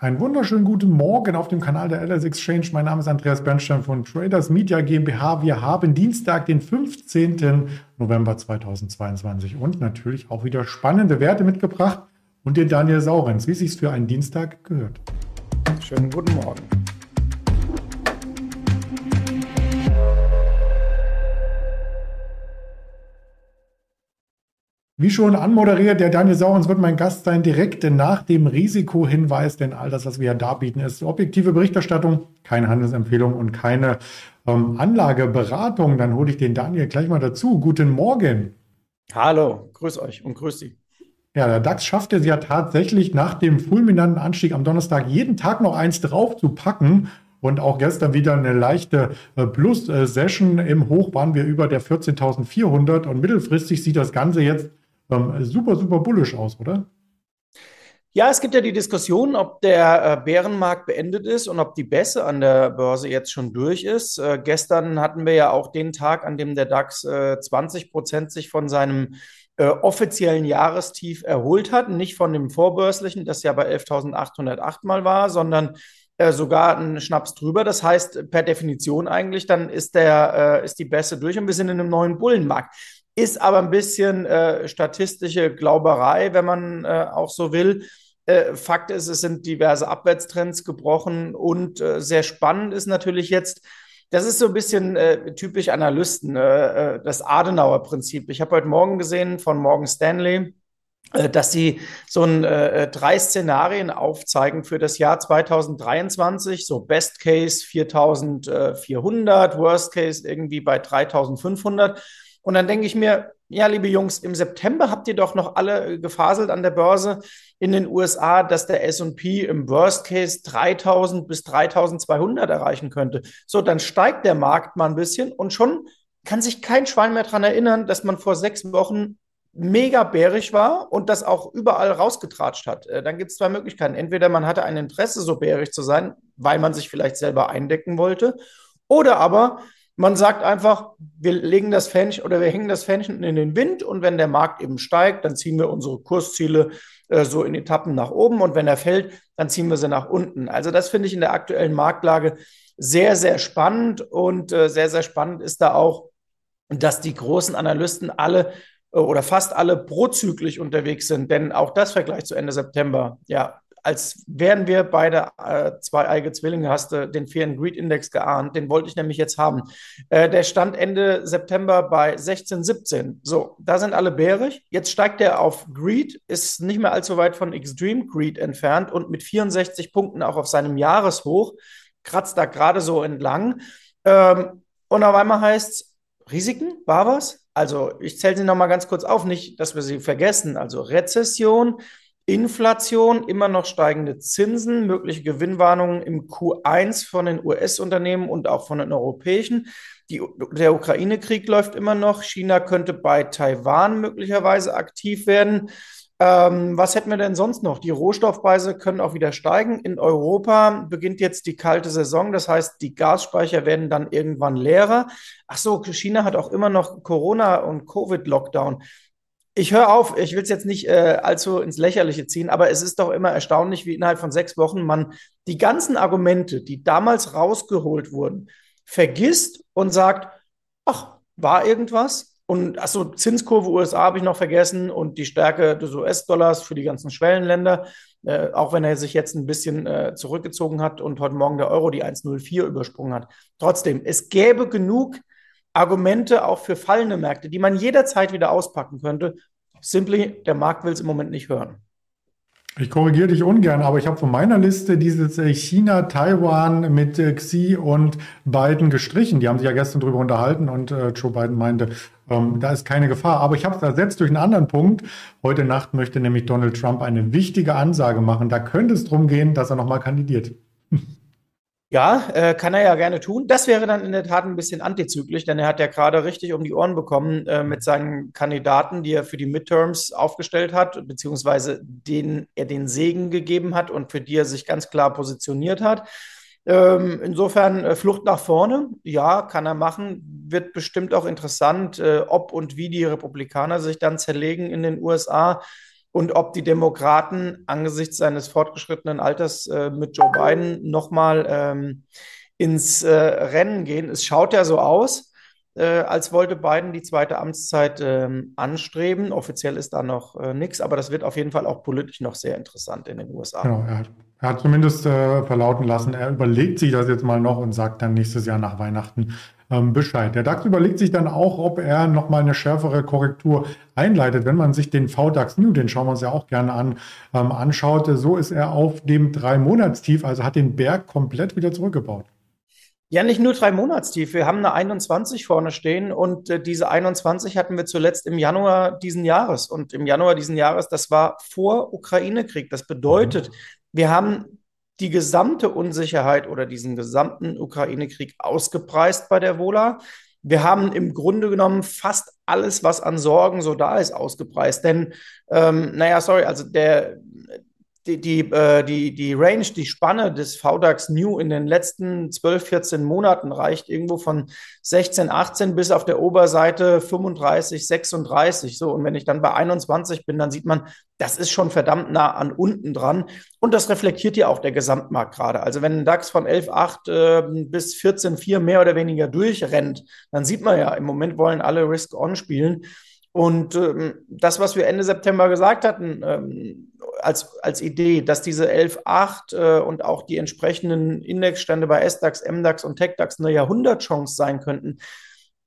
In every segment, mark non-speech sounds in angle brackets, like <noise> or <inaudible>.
Einen wunderschönen guten Morgen auf dem Kanal der LS Exchange. Mein Name ist Andreas Bernstein von Traders Media GmbH. Wir haben Dienstag, den 15. November 2022 und natürlich auch wieder spannende Werte mitgebracht und den Daniel Saurenz, wie es sich für einen Dienstag gehört. Schönen guten Morgen. Wie schon anmoderiert, der Daniel Saurens wird mein Gast sein, direkt nach dem Risikohinweis, denn all das, was wir darbieten, ist objektive Berichterstattung, keine Handelsempfehlung und keine ähm, Anlageberatung. Dann hole ich den Daniel gleich mal dazu. Guten Morgen. Hallo, grüß euch und grüß Sie. Ja, der DAX schafft es ja tatsächlich nach dem fulminanten Anstieg am Donnerstag jeden Tag noch eins drauf zu packen. Und auch gestern wieder eine leichte äh, Plus-Session. Im Hoch waren wir über der 14.400 und mittelfristig sieht das Ganze jetzt ähm, super, super bullisch aus, oder? Ja, es gibt ja die Diskussion, ob der äh, Bärenmarkt beendet ist und ob die Bässe an der Börse jetzt schon durch ist. Äh, gestern hatten wir ja auch den Tag, an dem der DAX äh, 20 Prozent sich von seinem äh, offiziellen Jahrestief erholt hat. Nicht von dem vorbörslichen, das ja bei 11.808 mal war, sondern äh, sogar einen Schnaps drüber. Das heißt, per Definition eigentlich, dann ist, der, ist die Bässe durch und wir sind in einem neuen Bullenmarkt ist aber ein bisschen äh, statistische Glauberei, wenn man äh, auch so will. Äh, Fakt ist, es sind diverse Abwärtstrends gebrochen und äh, sehr spannend ist natürlich jetzt, das ist so ein bisschen äh, typisch Analysten, äh, das Adenauer-Prinzip. Ich habe heute Morgen gesehen von Morgan Stanley, dass sie so ein, äh, drei Szenarien aufzeigen für das Jahr 2023, so Best Case 4400, Worst Case irgendwie bei 3500. Und dann denke ich mir, ja, liebe Jungs, im September habt ihr doch noch alle gefaselt an der Börse in den USA, dass der S&P im Worst Case 3000 bis 3200 erreichen könnte. So, dann steigt der Markt mal ein bisschen und schon kann sich kein Schwein mehr daran erinnern, dass man vor sechs Wochen mega bärig war und das auch überall rausgetratscht hat. Äh, dann gibt es zwei Möglichkeiten. Entweder man hatte ein Interesse, so bärig zu sein, weil man sich vielleicht selber eindecken wollte, oder aber man sagt einfach, wir legen das Fähnchen oder wir hängen das Fähnchen in den Wind und wenn der Markt eben steigt, dann ziehen wir unsere Kursziele äh, so in Etappen nach oben und wenn er fällt, dann ziehen wir sie nach unten. Also das finde ich in der aktuellen Marktlage sehr, sehr spannend und äh, sehr, sehr spannend ist da auch, dass die großen Analysten alle äh, oder fast alle prozyklisch unterwegs sind, denn auch das Vergleich zu Ende September, ja, als wären wir beide äh, zwei eigene Zwillinge, hast du den Fear and Greed Index geahnt. Den wollte ich nämlich jetzt haben. Äh, der stand Ende September bei 16, 17. So, da sind alle bärig. Jetzt steigt er auf Greed, ist nicht mehr allzu weit von Extreme Greed entfernt und mit 64 Punkten auch auf seinem Jahreshoch, kratzt da gerade so entlang. Ähm, und auf einmal heißt es, Risiken, war was? Also, ich zähle sie nochmal ganz kurz auf, nicht, dass wir sie vergessen. Also Rezession, Inflation, immer noch steigende Zinsen, mögliche Gewinnwarnungen im Q1 von den US-Unternehmen und auch von den europäischen. Die, der Ukraine-Krieg läuft immer noch. China könnte bei Taiwan möglicherweise aktiv werden. Ähm, was hätten wir denn sonst noch? Die Rohstoffpreise können auch wieder steigen. In Europa beginnt jetzt die kalte Saison. Das heißt, die Gasspeicher werden dann irgendwann leerer. Ach so, China hat auch immer noch Corona- und Covid-Lockdown ich höre auf, ich will es jetzt nicht äh, allzu ins Lächerliche ziehen, aber es ist doch immer erstaunlich, wie innerhalb von sechs Wochen man die ganzen Argumente, die damals rausgeholt wurden, vergisst und sagt, ach, war irgendwas? Und achso, Zinskurve USA habe ich noch vergessen und die Stärke des US-Dollars für die ganzen Schwellenländer, äh, auch wenn er sich jetzt ein bisschen äh, zurückgezogen hat und heute Morgen der Euro die 1,04 übersprungen hat. Trotzdem, es gäbe genug Argumente auch für fallende Märkte, die man jederzeit wieder auspacken könnte. Simply, der Markt will es im Moment nicht hören. Ich korrigiere dich ungern, aber ich habe von meiner Liste dieses äh, China, Taiwan mit äh, Xi und Biden gestrichen. Die haben sich ja gestern darüber unterhalten und äh, Joe Biden meinte, ähm, da ist keine Gefahr. Aber ich habe es ersetzt durch einen anderen Punkt. Heute Nacht möchte nämlich Donald Trump eine wichtige Ansage machen. Da könnte es darum gehen, dass er nochmal kandidiert. Ja, äh, kann er ja gerne tun. Das wäre dann in der Tat ein bisschen antizyklisch, denn er hat ja gerade richtig um die Ohren bekommen äh, mit seinen Kandidaten, die er für die Midterms aufgestellt hat, beziehungsweise denen er den Segen gegeben hat und für die er sich ganz klar positioniert hat. Ähm, insofern äh, Flucht nach vorne, ja, kann er machen. Wird bestimmt auch interessant, äh, ob und wie die Republikaner sich dann zerlegen in den USA. Und ob die Demokraten angesichts seines fortgeschrittenen Alters äh, mit Joe Biden nochmal ähm, ins äh, Rennen gehen. Es schaut ja so aus, äh, als wollte Biden die zweite Amtszeit ähm, anstreben. Offiziell ist da noch äh, nichts, aber das wird auf jeden Fall auch politisch noch sehr interessant in den USA. Genau, er hat, er hat zumindest äh, verlauten lassen, er überlegt sich das jetzt mal noch und sagt dann nächstes Jahr nach Weihnachten, ähm, Bescheid. Der DAX überlegt sich dann auch, ob er nochmal eine schärfere Korrektur einleitet. Wenn man sich den VDAX New, den schauen wir uns ja auch gerne an, ähm, anschaut, so ist er auf dem Drei-Monatstief, also hat den Berg komplett wieder zurückgebaut. Ja, nicht nur drei Monatstief. Wir haben eine 21 vorne stehen und äh, diese 21 hatten wir zuletzt im Januar diesen Jahres. Und im Januar diesen Jahres, das war vor Ukraine-Krieg. Das bedeutet, mhm. wir haben die gesamte Unsicherheit oder diesen gesamten Ukraine-Krieg ausgepreist bei der Vola. Wir haben im Grunde genommen fast alles, was an Sorgen so da ist, ausgepreist. Denn, ähm, naja, sorry, also der, die, die, äh, die, die Range, die Spanne des VDAX New in den letzten 12, 14 Monaten reicht irgendwo von 16, 18 bis auf der Oberseite 35, 36. So, und wenn ich dann bei 21 bin, dann sieht man, das ist schon verdammt nah an unten dran. Und das reflektiert ja auch der Gesamtmarkt gerade. Also wenn ein DAX von 11,8 äh, bis 14,4 mehr oder weniger durchrennt, dann sieht man ja, im Moment wollen alle Risk-On spielen. Und ähm, das, was wir Ende September gesagt hatten, ähm, als, als Idee, dass diese 11.8 äh, und auch die entsprechenden Indexstände bei SDAX, MDAX und TechDAX eine Jahrhundertchance sein könnten,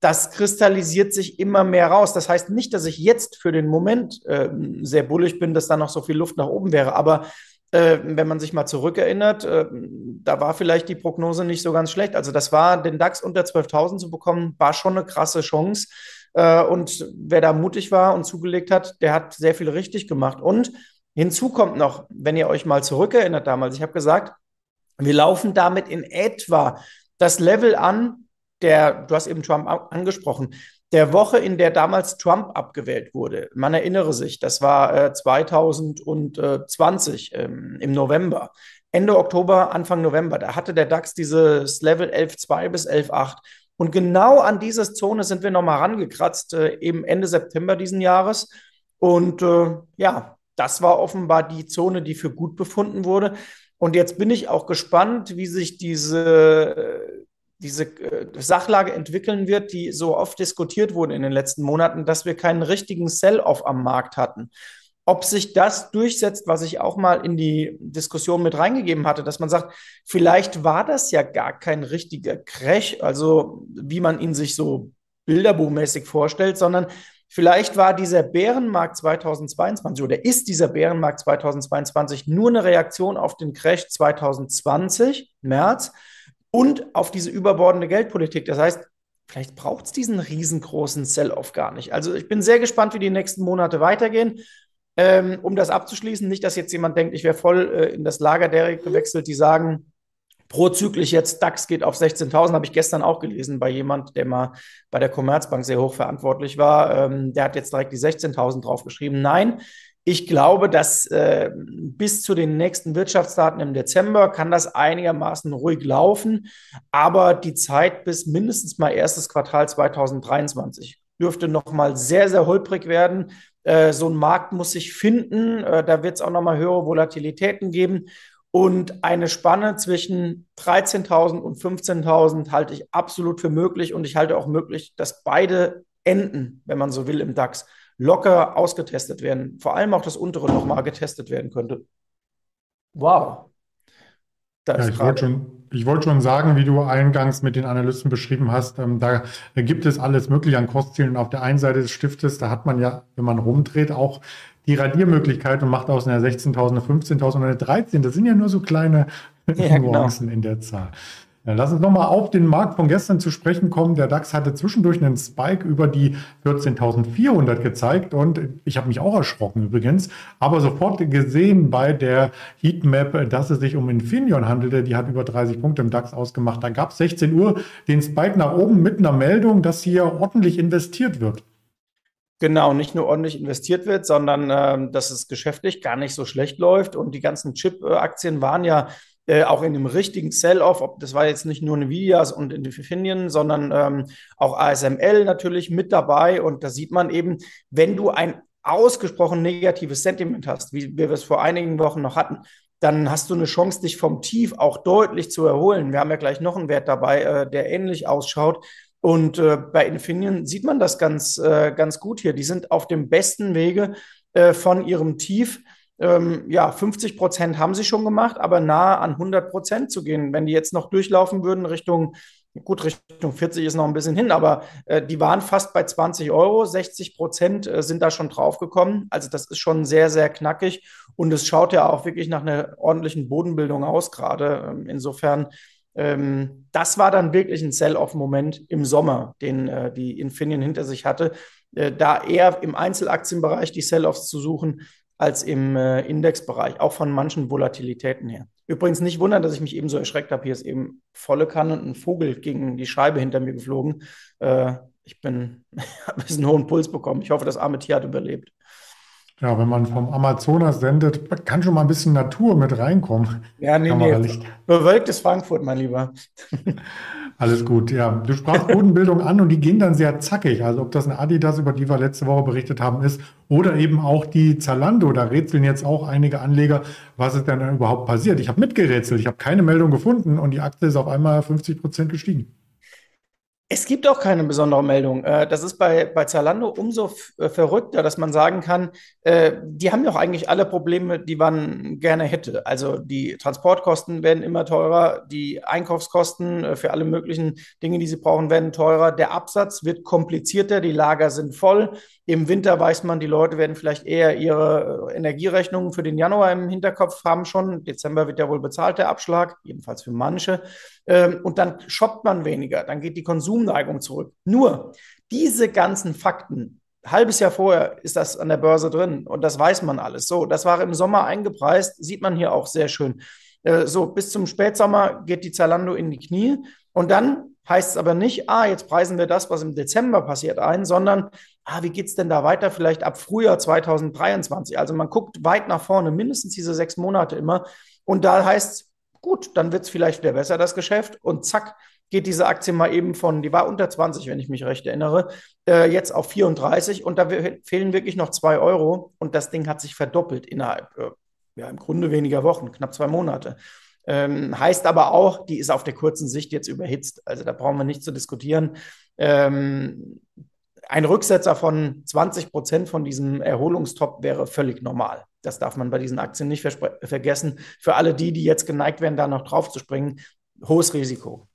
das kristallisiert sich immer mehr raus. Das heißt nicht, dass ich jetzt für den Moment äh, sehr bullig bin, dass da noch so viel Luft nach oben wäre, aber äh, wenn man sich mal zurückerinnert, äh, da war vielleicht die Prognose nicht so ganz schlecht. Also das war, den DAX unter 12.000 zu bekommen, war schon eine krasse Chance. Äh, und wer da mutig war und zugelegt hat, der hat sehr viel richtig gemacht. Und Hinzu kommt noch, wenn ihr euch mal zurückerinnert damals, ich habe gesagt, wir laufen damit in etwa das Level an, der, du hast eben Trump angesprochen, der Woche, in der damals Trump abgewählt wurde. Man erinnere sich, das war äh, 2020 ähm, im November. Ende Oktober, Anfang November, da hatte der DAX dieses Level 11.2 bis 11.8. Und genau an diese Zone sind wir nochmal rangekratzt, äh, eben Ende September diesen Jahres. Und äh, ja, das war offenbar die Zone, die für gut befunden wurde. Und jetzt bin ich auch gespannt, wie sich diese, diese äh, Sachlage entwickeln wird, die so oft diskutiert wurde in den letzten Monaten, dass wir keinen richtigen Sell-off am Markt hatten. Ob sich das durchsetzt, was ich auch mal in die Diskussion mit reingegeben hatte, dass man sagt, vielleicht war das ja gar kein richtiger Crash, also wie man ihn sich so bilderbuchmäßig vorstellt, sondern Vielleicht war dieser Bärenmarkt 2022 oder ist dieser Bärenmarkt 2022 nur eine Reaktion auf den Crash 2020, März, und auf diese überbordende Geldpolitik. Das heißt, vielleicht braucht es diesen riesengroßen Sell-off gar nicht. Also ich bin sehr gespannt, wie die nächsten Monate weitergehen. Ähm, um das abzuschließen, nicht, dass jetzt jemand denkt, ich wäre voll äh, in das Lager derer gewechselt, die sagen, prozyklisch jetzt DAX geht auf 16.000, habe ich gestern auch gelesen bei jemand, der mal bei der Commerzbank sehr hoch verantwortlich war. Ähm, der hat jetzt direkt die 16.000 draufgeschrieben. Nein, ich glaube, dass äh, bis zu den nächsten Wirtschaftsdaten im Dezember kann das einigermaßen ruhig laufen, aber die Zeit bis mindestens mal erstes Quartal 2023 dürfte noch mal sehr, sehr holprig werden. Äh, so ein Markt muss sich finden. Äh, da wird es auch noch mal höhere Volatilitäten geben. Und eine Spanne zwischen 13.000 und 15.000 halte ich absolut für möglich. Und ich halte auch möglich, dass beide Enden, wenn man so will, im DAX locker ausgetestet werden. Vor allem auch das untere nochmal getestet werden könnte. Wow. Ja, ich wollte schon, ich wollte schon sagen, wie du eingangs mit den Analysten beschrieben hast, ähm, da gibt es alles Mögliche an Kostzielen. Auf der einen Seite des Stiftes, da hat man ja, wenn man rumdreht, auch die Radiermöglichkeit und macht aus einer 16.000 eine 15.000 oder eine 13. Das sind ja nur so kleine ja, genau. Nuancen genau. in der Zahl. Ja, lass uns nochmal auf den Markt von gestern zu sprechen kommen. Der DAX hatte zwischendurch einen Spike über die 14.400 gezeigt und ich habe mich auch erschrocken übrigens, aber sofort gesehen bei der Heatmap, dass es sich um Infineon handelte. Die hat über 30 Punkte im DAX ausgemacht. Da gab es 16 Uhr den Spike nach oben mit einer Meldung, dass hier ordentlich investiert wird. Genau, nicht nur ordentlich investiert wird, sondern äh, dass es geschäftlich gar nicht so schlecht läuft. Und die ganzen Chip-Aktien waren ja äh, auch in dem richtigen Sell-off. Das war jetzt nicht nur Nvidias und Infineon, sondern ähm, auch ASML natürlich mit dabei. Und da sieht man eben, wenn du ein ausgesprochen negatives Sentiment hast, wie wir es vor einigen Wochen noch hatten, dann hast du eine Chance, dich vom Tief auch deutlich zu erholen. Wir haben ja gleich noch einen Wert dabei, äh, der ähnlich ausschaut. Und äh, bei Infineon sieht man das ganz, äh, ganz gut hier. Die sind auf dem besten Wege äh, von ihrem Tief. Ähm, ja, 50 Prozent haben sie schon gemacht, aber nahe an 100 Prozent zu gehen. Wenn die jetzt noch durchlaufen würden Richtung Gut, Richtung 40 ist noch ein bisschen hin, aber äh, die waren fast bei 20 Euro. 60 Prozent äh, sind da schon draufgekommen. Also das ist schon sehr, sehr knackig und es schaut ja auch wirklich nach einer ordentlichen Bodenbildung aus gerade. Ähm, insofern, ähm, das war dann wirklich ein Sell-off-Moment im Sommer, den äh, die Infineon hinter sich hatte. Äh, da eher im Einzelaktienbereich die Sell-offs zu suchen, als im äh, Indexbereich, auch von manchen Volatilitäten her. Übrigens nicht wundern, dass ich mich eben so erschreckt habe. Hier ist eben volle Kanne und ein Vogel gegen die Scheibe hinter mir geflogen. Äh, ich bin, <laughs> habe ein bisschen hohen Puls bekommen. Ich hoffe, das arme Tier hat überlebt. Ja, wenn man vom Amazonas sendet, kann schon mal ein bisschen Natur mit reinkommen. Ja, nee, nee. Bewölktes Frankfurt, mein Lieber. <laughs> Alles gut, ja. Du sprachst Bodenbildung an und die gehen dann sehr zackig. Also ob das eine Adidas, über die wir letzte Woche berichtet haben, ist, oder eben auch die Zalando. Da rätseln jetzt auch einige Anleger, was ist denn dann überhaupt passiert. Ich habe mitgerätselt, ich habe keine Meldung gefunden und die Aktie ist auf einmal 50 Prozent gestiegen. Es gibt auch keine besondere Meldung. Äh, das ist bei, bei Zalando umso äh, verrückter, dass man sagen kann, äh, die haben auch eigentlich alle Probleme, die man gerne hätte. Also die Transportkosten werden immer teurer, die Einkaufskosten für alle möglichen Dinge, die sie brauchen, werden teurer. Der Absatz wird komplizierter, die Lager sind voll. Im Winter weiß man, die Leute werden vielleicht eher ihre Energierechnungen für den Januar im Hinterkopf haben schon. Dezember wird ja wohl bezahlt, der Abschlag, jedenfalls für manche. Ähm, und dann shoppt man weniger, dann geht die Konsumneigung zurück. Nur diese ganzen Fakten, halbes Jahr vorher ist das an der Börse drin und das weiß man alles. So, das war im Sommer eingepreist, sieht man hier auch sehr schön. Äh, so, bis zum Spätsommer geht die Zalando in die Knie und dann heißt es aber nicht, ah, jetzt preisen wir das, was im Dezember passiert, ein, sondern, ah, wie geht es denn da weiter? Vielleicht ab Frühjahr 2023. Also man guckt weit nach vorne, mindestens diese sechs Monate immer. Und da heißt es, Gut, dann wird es vielleicht wieder besser, das Geschäft. Und zack, geht diese Aktie mal eben von, die war unter 20, wenn ich mich recht erinnere, äh, jetzt auf 34 und da fehlen wirklich noch zwei Euro und das Ding hat sich verdoppelt innerhalb, äh, ja, im Grunde weniger Wochen, knapp zwei Monate. Ähm, heißt aber auch, die ist auf der kurzen Sicht jetzt überhitzt. Also da brauchen wir nicht zu diskutieren. Ähm, ein Rücksetzer von 20 Prozent von diesem Erholungstop wäre völlig normal. Das darf man bei diesen Aktien nicht vergessen. Für alle die, die jetzt geneigt werden, da noch drauf zu springen, hohes Risiko.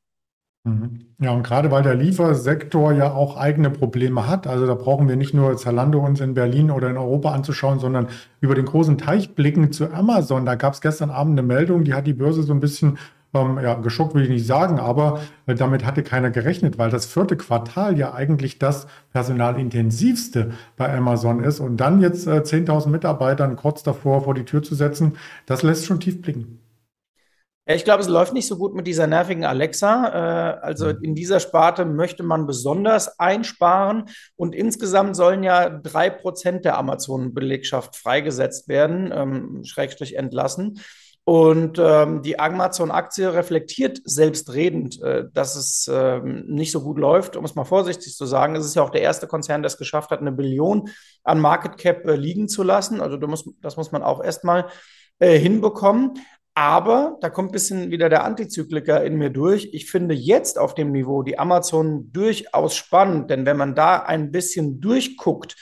Mhm. Ja, und gerade weil der Liefersektor ja auch eigene Probleme hat, also da brauchen wir nicht nur Zalando uns in Berlin oder in Europa anzuschauen, sondern über den großen Teich blicken zu Amazon. Da gab es gestern Abend eine Meldung, die hat die Börse so ein bisschen ähm, ja, geschockt will ich nicht sagen, aber äh, damit hatte keiner gerechnet, weil das vierte Quartal ja eigentlich das personalintensivste bei Amazon ist. Und dann jetzt äh, 10.000 Mitarbeitern kurz davor vor die Tür zu setzen, das lässt schon tief blicken. Ja, ich glaube, es läuft nicht so gut mit dieser nervigen Alexa. Äh, also in dieser Sparte möchte man besonders einsparen und insgesamt sollen ja drei Prozent der Amazon-Belegschaft freigesetzt werden, ähm, Schrägstrich entlassen. Und ähm, die Amazon-Aktie reflektiert selbstredend, äh, dass es äh, nicht so gut läuft, um es mal vorsichtig zu sagen. Es ist ja auch der erste Konzern, der es geschafft hat, eine Billion an Market Cap äh, liegen zu lassen. Also das muss, das muss man auch erstmal äh, hinbekommen. Aber da kommt ein bisschen wieder der Antizykliker in mir durch. Ich finde jetzt auf dem Niveau die Amazon durchaus spannend, denn wenn man da ein bisschen durchguckt,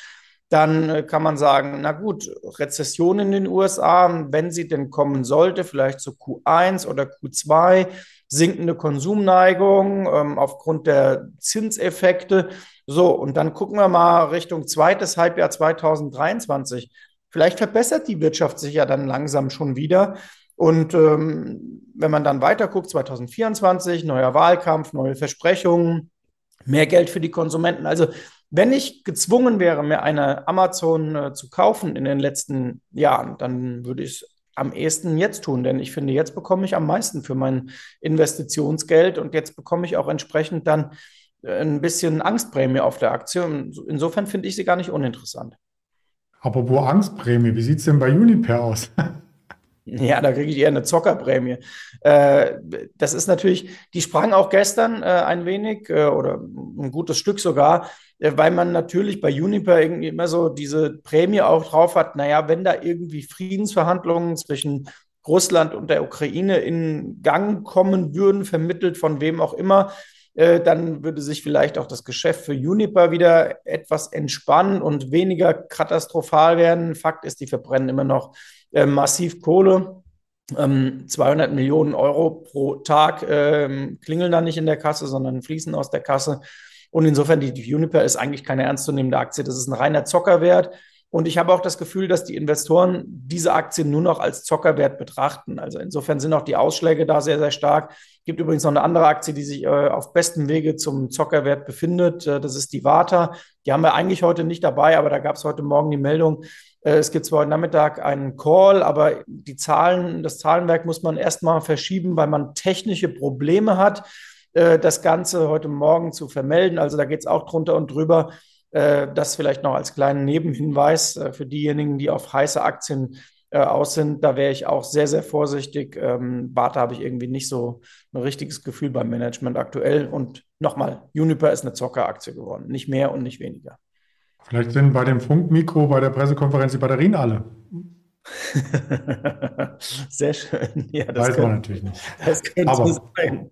dann äh, kann man sagen, na gut, Rezession in den USA, wenn sie denn kommen sollte, vielleicht zu Q1 oder Q2, sinkende Konsumneigung ähm, aufgrund der Zinseffekte. So, und dann gucken wir mal Richtung zweites Halbjahr 2023. Vielleicht verbessert die Wirtschaft sich ja dann langsam schon wieder. Und ähm, wenn man dann weiter guckt, 2024, neuer Wahlkampf, neue Versprechungen, mehr Geld für die Konsumenten. Also wenn ich gezwungen wäre, mir eine Amazon äh, zu kaufen in den letzten Jahren, dann würde ich es am ehesten jetzt tun, denn ich finde, jetzt bekomme ich am meisten für mein Investitionsgeld und jetzt bekomme ich auch entsprechend dann äh, ein bisschen Angstprämie auf der Aktie. Insofern finde ich sie gar nicht uninteressant. Apropos Angstprämie, wie sieht es denn bei Uniper aus? <laughs> <laughs> Ja, da kriege ich eher eine Zockerprämie. Äh, das ist natürlich, die sprang auch gestern äh, ein wenig äh, oder ein gutes Stück sogar, äh, weil man natürlich bei Uniper irgendwie immer so diese Prämie auch drauf hat, naja, wenn da irgendwie Friedensverhandlungen zwischen Russland und der Ukraine in Gang kommen würden, vermittelt von wem auch immer, äh, dann würde sich vielleicht auch das Geschäft für Uniper wieder etwas entspannen und weniger katastrophal werden. Fakt ist, die verbrennen immer noch äh, massiv Kohle. Ähm, 200 Millionen Euro pro Tag ähm, klingeln da nicht in der Kasse, sondern fließen aus der Kasse. Und insofern, die, die Uniper ist eigentlich keine ernstzunehmende Aktie. Das ist ein reiner Zockerwert. Und ich habe auch das Gefühl, dass die Investoren diese Aktien nur noch als Zockerwert betrachten. Also insofern sind auch die Ausschläge da sehr, sehr stark. Es gibt übrigens noch eine andere Aktie, die sich äh, auf bestem Wege zum Zockerwert befindet. Äh, das ist die Vata. Die haben wir eigentlich heute nicht dabei, aber da gab es heute Morgen die Meldung, äh, es gibt zwar heute Nachmittag einen Call, aber die Zahlen, das Zahlenwerk muss man erstmal verschieben, weil man technische Probleme hat, äh, das Ganze heute Morgen zu vermelden. Also da geht es auch drunter und drüber. Äh, das vielleicht noch als kleinen Nebenhinweis für diejenigen, die auf heiße Aktien aus sind. Da wäre ich auch sehr, sehr vorsichtig. Ähm, habe ich irgendwie nicht so ein richtiges Gefühl beim Management aktuell. Und nochmal, Uniper ist eine Zockeraktie geworden. Nicht mehr und nicht weniger. Vielleicht sind bei dem Funkmikro bei der Pressekonferenz die Batterien alle. <laughs> Sehr schön. Ja, das Weiß könnte, man natürlich nicht. Das könnte Aber sein.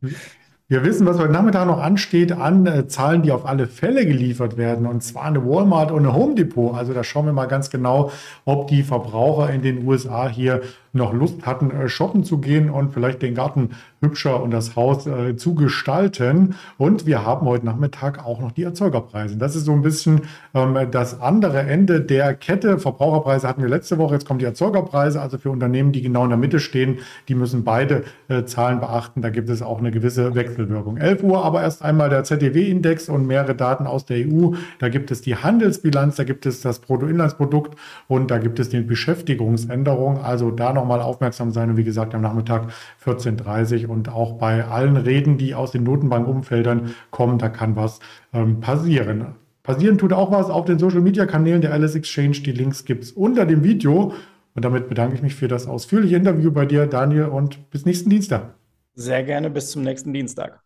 Wir wissen, was heute Nachmittag noch ansteht an äh, Zahlen, die auf alle Fälle geliefert werden, und zwar eine Walmart und eine Home Depot. Also da schauen wir mal ganz genau, ob die Verbraucher in den USA hier noch Lust hatten, äh, shoppen zu gehen und vielleicht den Garten hübscher und das Haus äh, zu gestalten. Und wir haben heute Nachmittag auch noch die Erzeugerpreise. Das ist so ein bisschen ähm, das andere Ende der Kette. Verbraucherpreise hatten wir letzte Woche, jetzt kommen die Erzeugerpreise. Also für Unternehmen, die genau in der Mitte stehen, die müssen beide äh, Zahlen beachten. Da gibt es auch eine gewisse Wechselwirkung. 11 Uhr aber erst einmal der ZDW-Index und mehrere Daten aus der EU. Da gibt es die Handelsbilanz, da gibt es das Bruttoinlandsprodukt und da gibt es die Beschäftigungsänderung. Also da noch nochmal aufmerksam sein. Und wie gesagt, am Nachmittag 14.30 Uhr und auch bei allen Reden, die aus den Notenbankumfeldern kommen, da kann was ähm, passieren. Passieren tut auch was auf den Social Media Kanälen der Alice Exchange. Die Links gibt es unter dem Video. Und damit bedanke ich mich für das ausführliche Interview bei dir, Daniel, und bis nächsten Dienstag. Sehr gerne, bis zum nächsten Dienstag.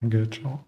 Danke, ciao.